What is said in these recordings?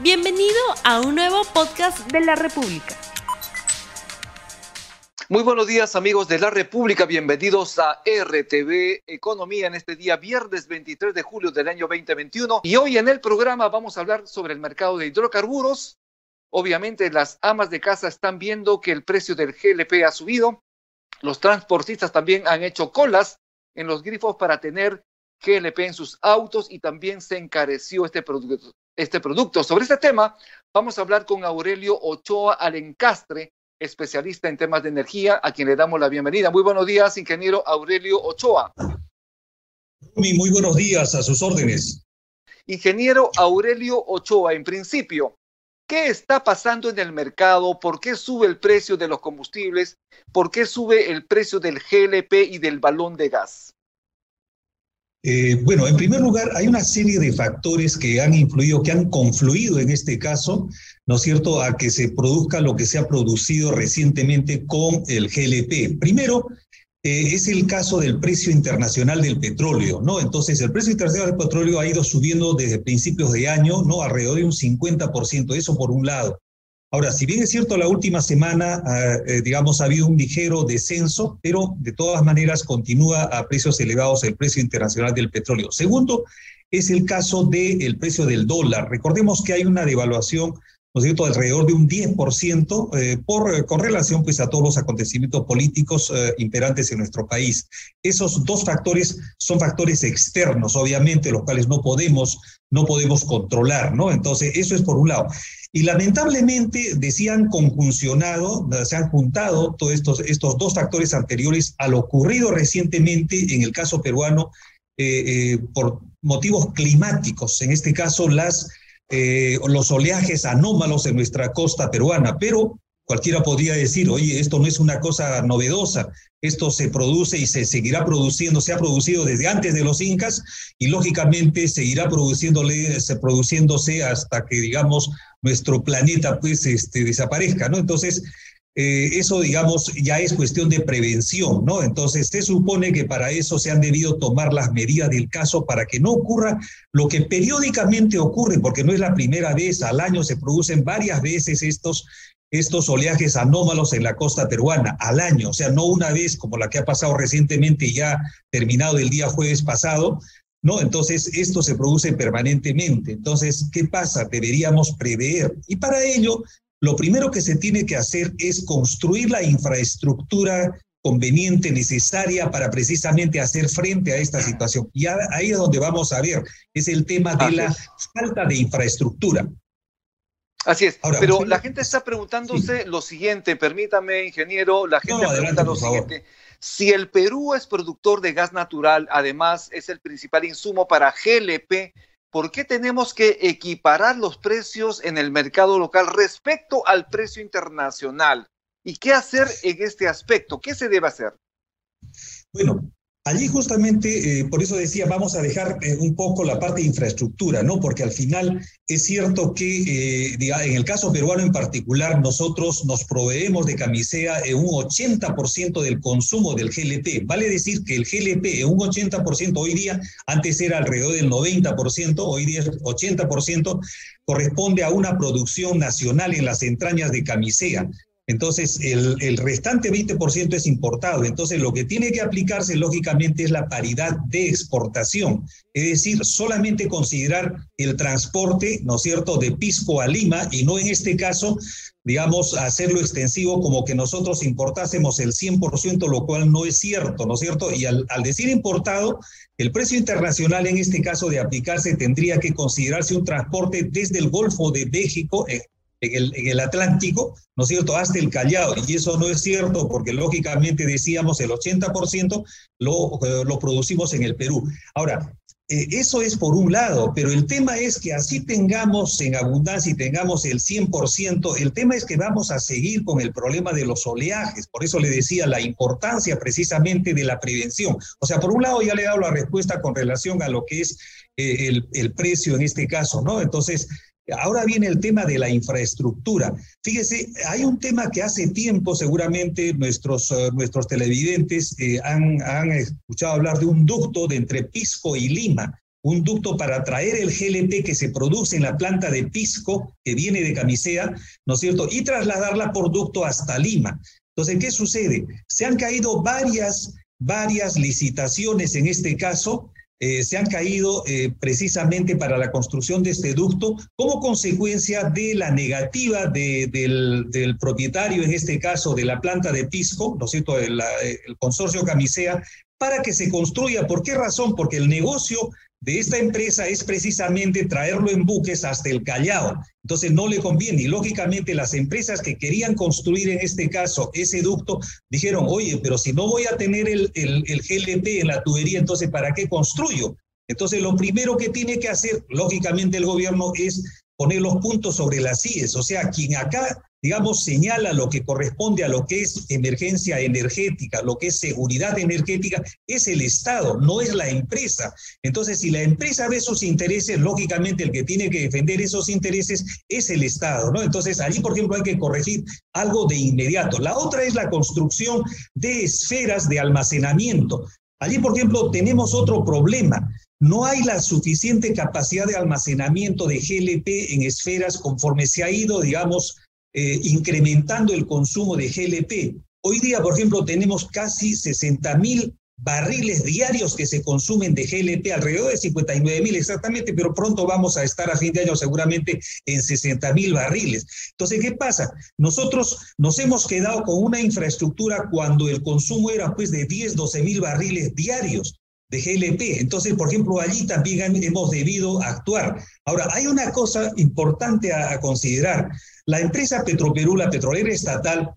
Bienvenido a un nuevo podcast de la República. Muy buenos días amigos de la República, bienvenidos a RTV Economía en este día viernes 23 de julio del año 2021 y hoy en el programa vamos a hablar sobre el mercado de hidrocarburos. Obviamente las amas de casa están viendo que el precio del GLP ha subido, los transportistas también han hecho colas en los grifos para tener GLP en sus autos y también se encareció este producto este producto. Sobre este tema vamos a hablar con Aurelio Ochoa Alencastre, especialista en temas de energía, a quien le damos la bienvenida. Muy buenos días, ingeniero Aurelio Ochoa. Muy, muy buenos días, a sus órdenes. Ingeniero Aurelio Ochoa, en principio, ¿qué está pasando en el mercado? ¿Por qué sube el precio de los combustibles? ¿Por qué sube el precio del GLP y del balón de gas? Eh, bueno, en primer lugar, hay una serie de factores que han influido, que han confluido en este caso, ¿no es cierto?, a que se produzca lo que se ha producido recientemente con el GLP. Primero, eh, es el caso del precio internacional del petróleo, ¿no? Entonces, el precio internacional del petróleo ha ido subiendo desde principios de año, ¿no? Alrededor de un 50%, eso por un lado. Ahora, si bien es cierto, la última semana, ah, eh, digamos, ha habido un ligero descenso, pero de todas maneras continúa a precios elevados el precio internacional del petróleo. Segundo, es el caso del precio del dólar. Recordemos que hay una devaluación ¿no es cierto?, alrededor de un 10% eh, por, con relación pues, a todos los acontecimientos políticos eh, imperantes en nuestro país. Esos dos factores son factores externos, obviamente, los cuales no podemos, no podemos controlar, ¿no? Entonces, eso es por un lado. Y lamentablemente decían conjuncionado, se han juntado todos estos, estos dos factores anteriores a lo ocurrido recientemente en el caso peruano eh, eh, por motivos climáticos, en este caso las, eh, los oleajes anómalos en nuestra costa peruana, pero cualquiera podría decir, oye, esto no es una cosa novedosa, esto se produce y se seguirá produciendo, se ha producido desde antes de los incas y lógicamente seguirá produciéndose hasta que, digamos, nuestro planeta pues este, desaparezca, ¿no? Entonces, eh, eso, digamos, ya es cuestión de prevención, ¿no? Entonces, se supone que para eso se han debido tomar las medidas del caso para que no ocurra lo que periódicamente ocurre, porque no es la primera vez, al año se producen varias veces estos, estos oleajes anómalos en la costa peruana, al año, o sea, no una vez como la que ha pasado recientemente, ya terminado el día jueves pasado, ¿no? Entonces, esto se produce permanentemente. Entonces, ¿qué pasa? Deberíamos prever. Y para ello, lo primero que se tiene que hacer es construir la infraestructura conveniente, necesaria para precisamente hacer frente a esta situación. Y ahí es donde vamos a ver, es el tema de la falta de infraestructura. Así es, pero la gente está preguntándose lo siguiente, permítame, ingeniero, la gente pregunta lo siguiente. Si el Perú es productor de gas natural, además es el principal insumo para GLP, ¿por qué tenemos que equiparar los precios en el mercado local respecto al precio internacional? ¿Y qué hacer en este aspecto? ¿Qué se debe hacer? Bueno, Allí justamente, eh, por eso decía, vamos a dejar eh, un poco la parte de infraestructura, ¿no? Porque al final es cierto que, eh, en el caso peruano en particular, nosotros nos proveemos de camisea en un 80% del consumo del GLP. Vale decir que el GLP en un 80% hoy día, antes era alrededor del 90%, hoy día es 80%, corresponde a una producción nacional en las entrañas de camisea. Entonces, el, restante 20% es importado. Entonces, lo que tiene que aplicarse, lógicamente, es la paridad de exportación. Es decir, solamente considerar el transporte, ¿no es cierto?, de Pisco a Lima y no en este caso, digamos, hacerlo extensivo como que nosotros importásemos el 100%, lo cual no es cierto, ¿no es cierto? Y al, al decir importado, el precio internacional en este caso de aplicarse tendría que considerarse un transporte desde el Golfo de México, eh, en el, en el Atlántico, ¿no es cierto?, hasta el Callao. Y eso no es cierto porque lógicamente decíamos el 80% lo, eh, lo producimos en el Perú. Ahora, eh, eso es por un lado, pero el tema es que así tengamos en abundancia y tengamos el 100%, el tema es que vamos a seguir con el problema de los oleajes. Por eso le decía la importancia precisamente de la prevención. O sea, por un lado ya le he dado la respuesta con relación a lo que es eh, el, el precio en este caso, ¿no? Entonces, Ahora viene el tema de la infraestructura. Fíjese, hay un tema que hace tiempo seguramente nuestros, eh, nuestros televidentes eh, han, han escuchado hablar de un ducto de entre Pisco y Lima, un ducto para traer el GLP que se produce en la planta de Pisco, que viene de Camisea, ¿no es cierto? Y trasladarla por ducto hasta Lima. Entonces, ¿qué sucede? Se han caído varias, varias licitaciones en este caso, eh, se han caído eh, precisamente para la construcción de este ducto como consecuencia de la negativa del, propietario, en este caso de la planta de Pisco, ¿no es cierto?, el, el consorcio Camisea, para que se construya. ¿Por qué razón? Porque el negocio de esta empresa es precisamente traerlo en buques hasta el Callao. Entonces no le conviene. Y lógicamente las empresas que querían construir en este caso ese ducto dijeron, oye, pero si no voy a tener el, el, el GLP en la tubería, entonces ¿para qué construyo? Entonces lo primero que tiene que hacer, lógicamente, el gobierno es poner los puntos sobre las IES. O sea, quien acá digamos, señala lo que corresponde a lo que es emergencia energética, lo que es seguridad energética, es el Estado, no es la empresa. Entonces, si la empresa ve sus intereses, lógicamente el que tiene que defender esos intereses es el Estado, ¿no? Entonces, allí, por ejemplo, hay que corregir algo de inmediato. La otra es la construcción de esferas de almacenamiento. Allí, por ejemplo, tenemos otro problema. No hay la suficiente capacidad de almacenamiento de GLP en esferas conforme se ha ido, digamos, eh, incrementando el consumo de GLP. Hoy día, por ejemplo, tenemos casi 60 mil barriles diarios que se consumen de GLP, alrededor de 59 mil exactamente, pero pronto vamos a estar a fin de año seguramente en 60 mil barriles. Entonces, ¿qué pasa? Nosotros nos hemos quedado con una infraestructura cuando el consumo era pues de 10, 12 mil barriles diarios de GLP. Entonces, por ejemplo, allí también hemos debido actuar. Ahora, hay una cosa importante a, considerar. La empresa Petroperú, la petrolera estatal,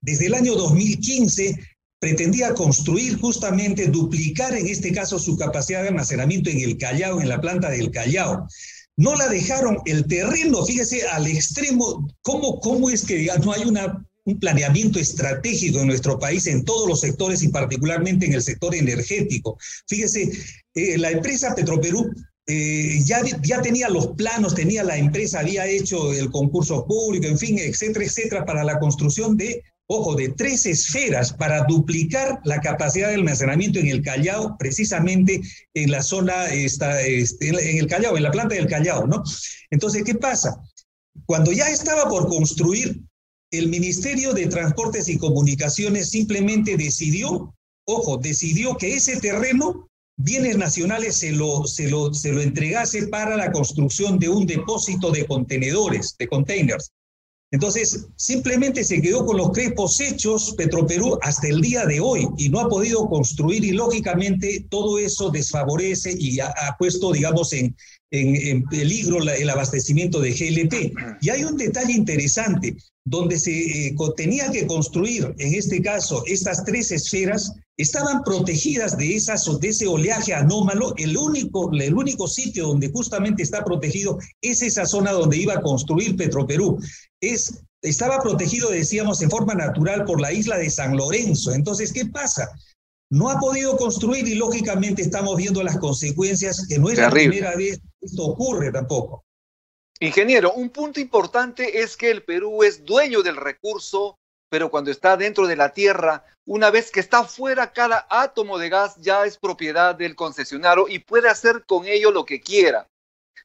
desde el año 2015 pretendía construir justamente, duplicar en este caso su capacidad de almacenamiento en el Callao, en la planta del Callao. No la dejaron el terreno, fíjese, al extremo, ¿cómo, cómo es que no hay una un planeamiento estratégico en nuestro país en todos los sectores y particularmente en el sector energético. Fíjese, eh, la empresa Petroperú eh, ya, tenía los planos, tenía la empresa, había hecho el concurso público, en fin, etcétera, etcétera, para la construcción de, ojo, de tres esferas para duplicar la capacidad de almacenamiento en el Callao, precisamente en la zona, este, en el Callao, en la planta del Callao, ¿no? Entonces, ¿qué pasa? Cuando ya estaba por construir el Ministerio de Transportes y Comunicaciones simplemente decidió, ojo, decidió que ese terreno, bienes nacionales, se lo, se lo, se lo entregase para la construcción de un depósito de contenedores, de containers. Entonces, simplemente se quedó con los crepos hechos Petroperú hasta el día de hoy y no ha podido construir y lógicamente todo eso desfavorece y ha, puesto, digamos, en, en, peligro el abastecimiento de GLP. Y hay un detalle interesante, donde se eh, tenía que construir, en este caso, estas tres esferas, estaban protegidas de, esas, de ese oleaje anómalo. El único, el único sitio donde justamente está protegido es esa zona donde iba a construir Petroperú. Es, estaba protegido, decíamos, en forma natural por la isla de San Lorenzo. Entonces, ¿qué pasa? No ha podido construir y lógicamente estamos viendo las consecuencias, que no es la primera vez esto ocurre tampoco. Ingeniero, un punto importante es que el Perú es dueño del recurso, pero cuando está dentro de la tierra, una vez que está fuera, cada átomo de gas ya es propiedad del concesionario y puede hacer con ello lo que quiera.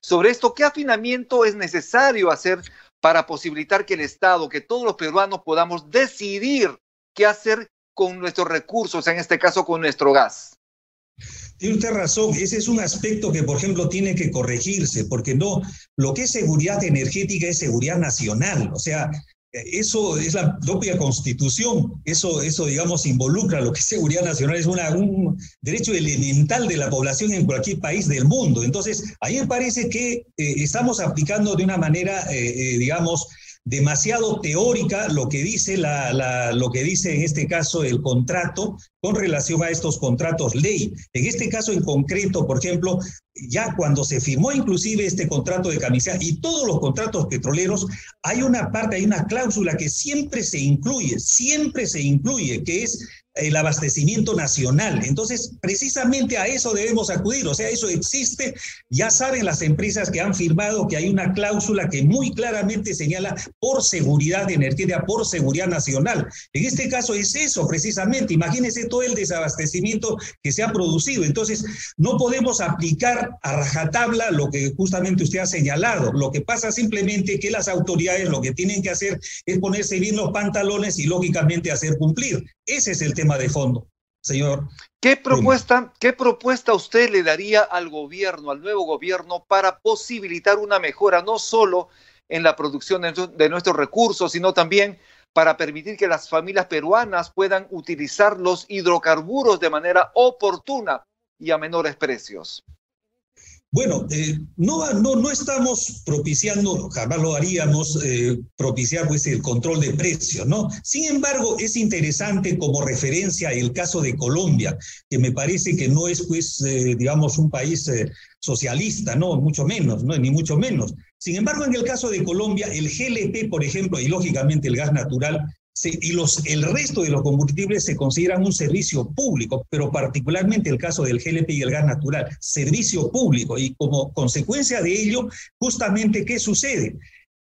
Sobre esto, ¿qué afinamiento es necesario hacer para posibilitar que el Estado, que todos los peruanos podamos decidir qué hacer con nuestros recursos, en este caso con nuestro gas? Tiene usted razón, ese es un aspecto que, por ejemplo, tiene que corregirse, porque no, lo que es seguridad energética es seguridad nacional, o sea, eso es la propia constitución, eso, eso digamos, involucra lo que es seguridad nacional, es un derecho elemental de la población en cualquier país del mundo. Entonces, a mí me parece que eh, estamos aplicando de una manera, eh, eh, digamos, demasiado teórica lo que dice la, lo que dice en este caso el contrato con relación a estos contratos ley. En este caso en concreto, por ejemplo, ya cuando se firmó inclusive este contrato de camisea y todos los contratos petroleros, hay una parte, hay una cláusula que siempre se incluye, siempre se incluye, que es el abastecimiento nacional. Entonces, precisamente a eso debemos acudir, o sea, eso existe. Ya saben las empresas que han firmado que hay una cláusula que muy claramente señala por seguridad energética, por seguridad nacional. En este caso es eso, precisamente. Imagínense todo el desabastecimiento que se ha producido. Entonces, no podemos aplicar a rajatabla lo que justamente usted ha señalado. Lo que pasa simplemente que las autoridades lo que tienen que hacer es ponerse bien los pantalones y lógicamente hacer cumplir. Ese es el de fondo, señor. ¿Qué propuesta, ¿Qué propuesta usted le daría al gobierno, al nuevo gobierno, para posibilitar una mejora no solo en la producción de nuestros recursos, sino también para permitir que las familias peruanas puedan utilizar los hidrocarburos de manera oportuna y a menores precios? Bueno, eh, no, no, no estamos propiciando, jamás lo haríamos, eh, propiciar pues, el control de precios, ¿no? Sin embargo, es interesante como referencia el caso de Colombia, que me parece que no es, pues, eh, digamos, un país socialista, no, mucho menos, no, ni mucho menos. Sin embargo, en el caso de Colombia, el GLP, por ejemplo, y lógicamente el gas natural, y los, el resto de los combustibles se consideran un servicio público, pero particularmente el caso del GLP y el gas natural, servicio público. Y como consecuencia de ello, justamente, ¿qué sucede?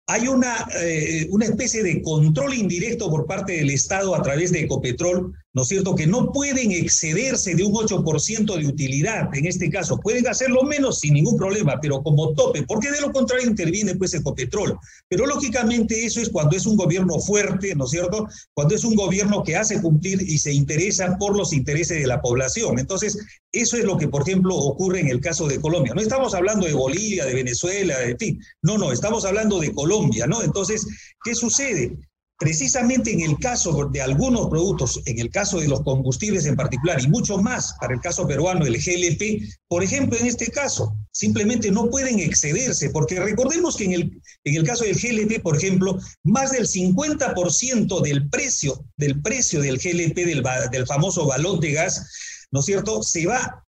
Hay una, eh, una especie de control indirecto por parte del Estado a través de Ecopetrol ¿no es cierto?, que no pueden excederse de un 8% de utilidad, en este caso, pueden hacerlo menos sin ningún problema, pero como tope, porque de lo contrario interviene pues Ecopetrol. Pero lógicamente eso es cuando es un gobierno fuerte, ¿no es cierto?, cuando es un gobierno que hace cumplir y se interesa por los intereses de la población. Entonces, eso es lo que, por ejemplo, ocurre en el caso de Colombia. No estamos hablando de Bolivia, de Venezuela, de fin, no, no, estamos hablando de Colombia, ¿no? Entonces, ¿qué sucede? Precisamente en el caso de algunos productos, en el caso de los combustibles en particular, y mucho más para el caso peruano, el GLP, por ejemplo, en este caso, simplemente no pueden excederse, porque recordemos que en el, en el caso del GLP, por ejemplo, más del 50% del precio, del precio del GLP, del, del famoso balón de gas, ¿no es cierto?, se va,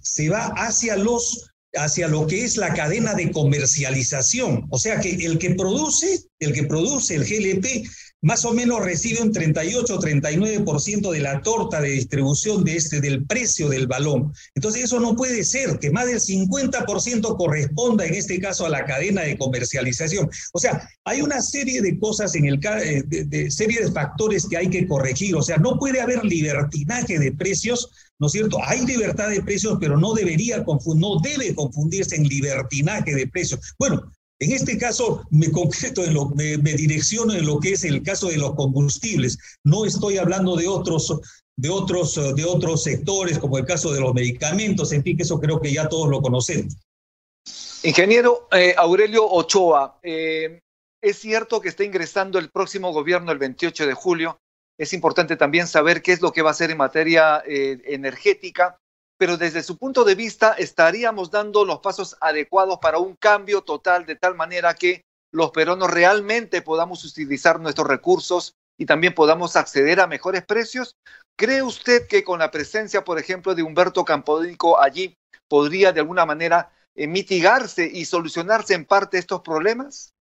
se va hacia los hacia lo que es la cadena de comercialización. O sea que el que produce, el que produce el GLP, más o menos recibe un 38 o 39% de la torta de distribución de este, del precio del balón. Entonces eso no puede ser, que más del 50% corresponda en este caso a la cadena de comercialización. O sea, hay una serie de cosas en el eh, de, de serie de factores que hay que corregir. O sea, no puede haber libertinaje de precios ¿no es cierto? Hay libertad de precios, pero no debería no debe confundirse en libertinaje de precios. Bueno, en este caso me concreto en lo, me, direcciono en lo que es el caso de los combustibles. No estoy hablando de otros, de otros, de otros sectores, como el caso de los medicamentos, en fin, que eso creo que ya todos lo conocemos. Ingeniero eh, Aurelio Ochoa, eh, es cierto que está ingresando el próximo gobierno el 28 de julio es importante también saber qué es lo que va a hacer en materia eh, energética, pero desde su punto de vista estaríamos dando los pasos adecuados para un cambio total de tal manera que los peruanos realmente podamos utilizar nuestros recursos y también podamos acceder a mejores precios. ¿Cree usted que con la presencia, por ejemplo, de Humberto Campodónico allí podría de alguna manera eh, mitigarse y solucionarse en parte estos problemas?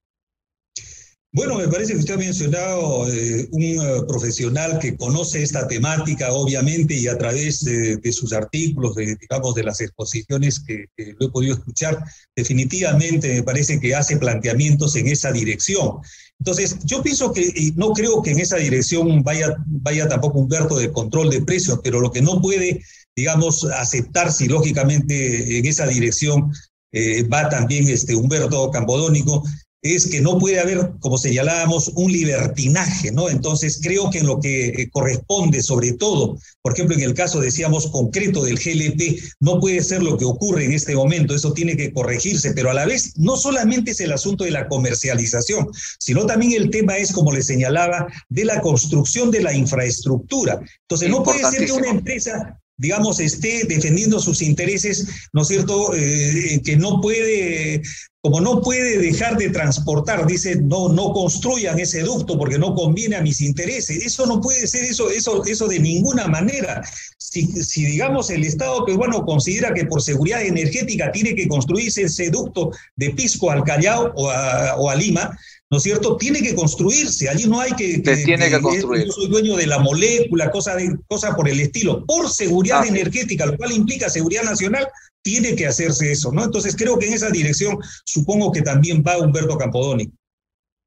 Bueno, me parece que usted ha mencionado eh, un eh, profesional que conoce esta temática, obviamente, y a través de, sus artículos, de, digamos, de las exposiciones que, lo he podido escuchar, definitivamente me parece que hace planteamientos en esa dirección. Entonces, yo pienso que, y no creo que en esa dirección vaya, vaya tampoco Humberto de control de precios, pero lo que no puede, digamos, aceptarse, lógicamente, en esa dirección eh, va también este Humberto Campodónico, es que no puede haber, como señalábamos, un libertinaje, ¿no? Entonces, creo que en lo que eh, corresponde, sobre todo, por ejemplo, en el caso, decíamos, concreto del GLP, no puede ser lo que ocurre en este momento, eso tiene que corregirse, pero a la vez no solamente es el asunto de la comercialización, sino también el tema es, como le señalaba, de la construcción de la infraestructura. Entonces, no puede ser que una empresa digamos, esté defendiendo sus intereses, ¿no es cierto?, eh, que no puede, como no puede dejar de transportar, dice, no, no construyan ese ducto porque no conviene a mis intereses. Eso no puede ser eso, eso, eso de ninguna manera. Si, si digamos el Estado peruano considera que por seguridad energética tiene que construirse ese ducto de Pisco al Callao o a Lima, ¿no es cierto? Tiene que construirse, allí no hay que... que tiene que, construir. Yo soy dueño de la molécula, cosa, de, cosa por el estilo, por seguridad ah, energética, lo cual implica seguridad nacional, tiene que hacerse eso, ¿no? Entonces creo que en esa dirección supongo que también va Humberto Campodoni.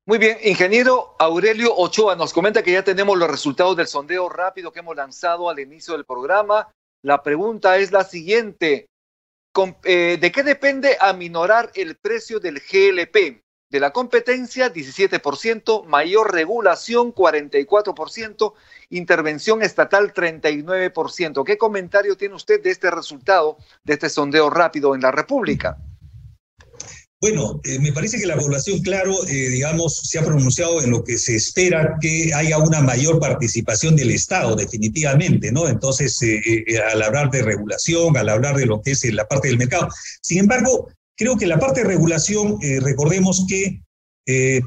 Muy bien, ingeniero Aurelio Ochoa nos comenta que ya tenemos los resultados del sondeo rápido que hemos lanzado al inicio del programa. La pregunta es la siguiente. Eh, ¿De qué depende aminorar el precio del GLP? De la competencia, 17%, mayor regulación, 44%, intervención estatal, 39%. ¿Qué comentario tiene usted de este resultado, de este sondeo rápido en la República? Bueno, eh, me parece que la población, claro, eh, digamos, se ha pronunciado en lo que se espera que haya una mayor participación del Estado, definitivamente, ¿no? Entonces, eh, al hablar de regulación, al hablar de lo que es la parte del mercado. Sin embargo, creo que la parte de regulación, recordemos que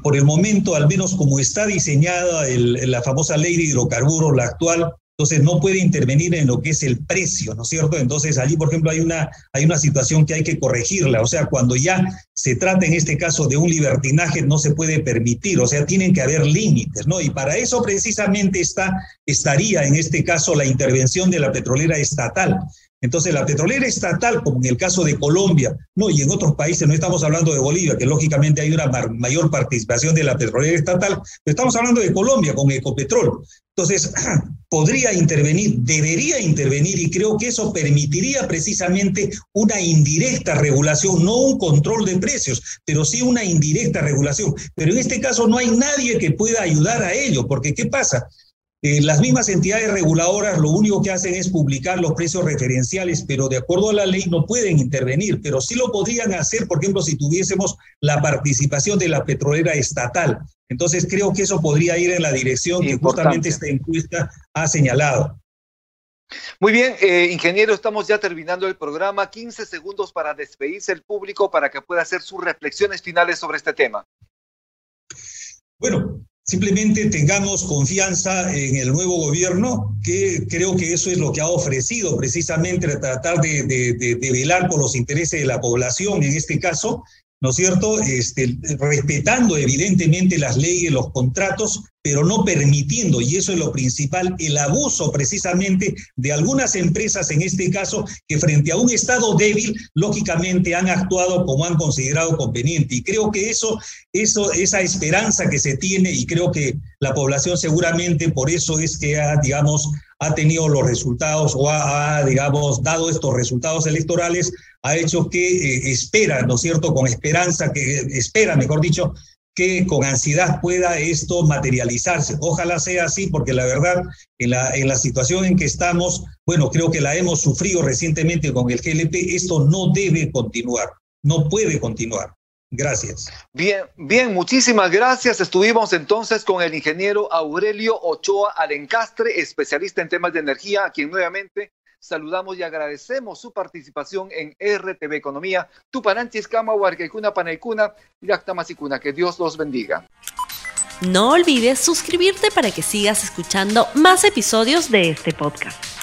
por el momento, al menos como está diseñada la famosa ley de hidrocarburos, la actual, entonces no puede intervenir en lo que es el precio, ¿no es cierto? Entonces allí, por ejemplo, hay una, hay una situación que hay que corregirla, o sea, cuando ya se trata en este caso de un libertinaje, no se puede permitir, o sea, tienen que haber límites, ¿no? Y para eso precisamente está, estaría en este caso la intervención de la petrolera estatal. Entonces, la petrolera estatal, como en el caso de Colombia, no, y en otros países, no estamos hablando de Bolivia, que lógicamente hay una mayor participación de la petrolera estatal, pero estamos hablando de Colombia con Ecopetrol. Entonces, podría intervenir, debería intervenir, y creo que eso permitiría precisamente una indirecta regulación, no un control de precios, pero sí una indirecta regulación. Pero en este caso no hay nadie que pueda ayudar a ello, porque ¿qué pasa? Eh, las mismas entidades reguladoras lo único que hacen es publicar los precios referenciales, pero de acuerdo a la ley no pueden intervenir, pero sí lo podrían hacer, por ejemplo, si tuviésemos la participación de la petrolera estatal. Entonces creo que eso podría ir en la dirección que justamente esta encuesta ha señalado. Muy bien, eh, ingeniero, estamos ya terminando el programa. 15 segundos para despedirse el público para que pueda hacer sus reflexiones finales sobre este tema. Bueno, Simplemente tengamos confianza en el nuevo gobierno, que creo que eso es lo que ha ofrecido precisamente tratar de, de, velar por los intereses de la población en este caso, ¿no es cierto? Este, respetando evidentemente las leyes, los contratos, pero no permitiendo, y eso es lo principal, el abuso precisamente de algunas empresas, en este caso, que frente a un Estado débil, lógicamente han actuado como han considerado conveniente. Y creo que eso, eso, esa esperanza que se tiene, y creo que la población seguramente por eso es que ha, digamos, ha tenido los resultados o ha, digamos, dado estos resultados electorales, ha hecho que eh, espera, ¿no es cierto?, con esperanza, que espera, mejor dicho, que con ansiedad pueda esto materializarse. Ojalá sea así, porque la verdad, en la, en la situación en que estamos, bueno, creo que la hemos sufrido recientemente con el GLP, esto no debe continuar, no puede continuar. Gracias. Bien, bien, muchísimas gracias. Estuvimos entonces con el ingeniero Aurelio Ochoa Alencastre, especialista en temas de energía, a quien nuevamente saludamos y agradecemos su participación en RTV Economía. Tupananchis, Kama, Huarquecuna, Panaicuna, Yactamasicuna. Que Dios los bendiga. No olvides suscribirte para que sigas escuchando más episodios de este podcast.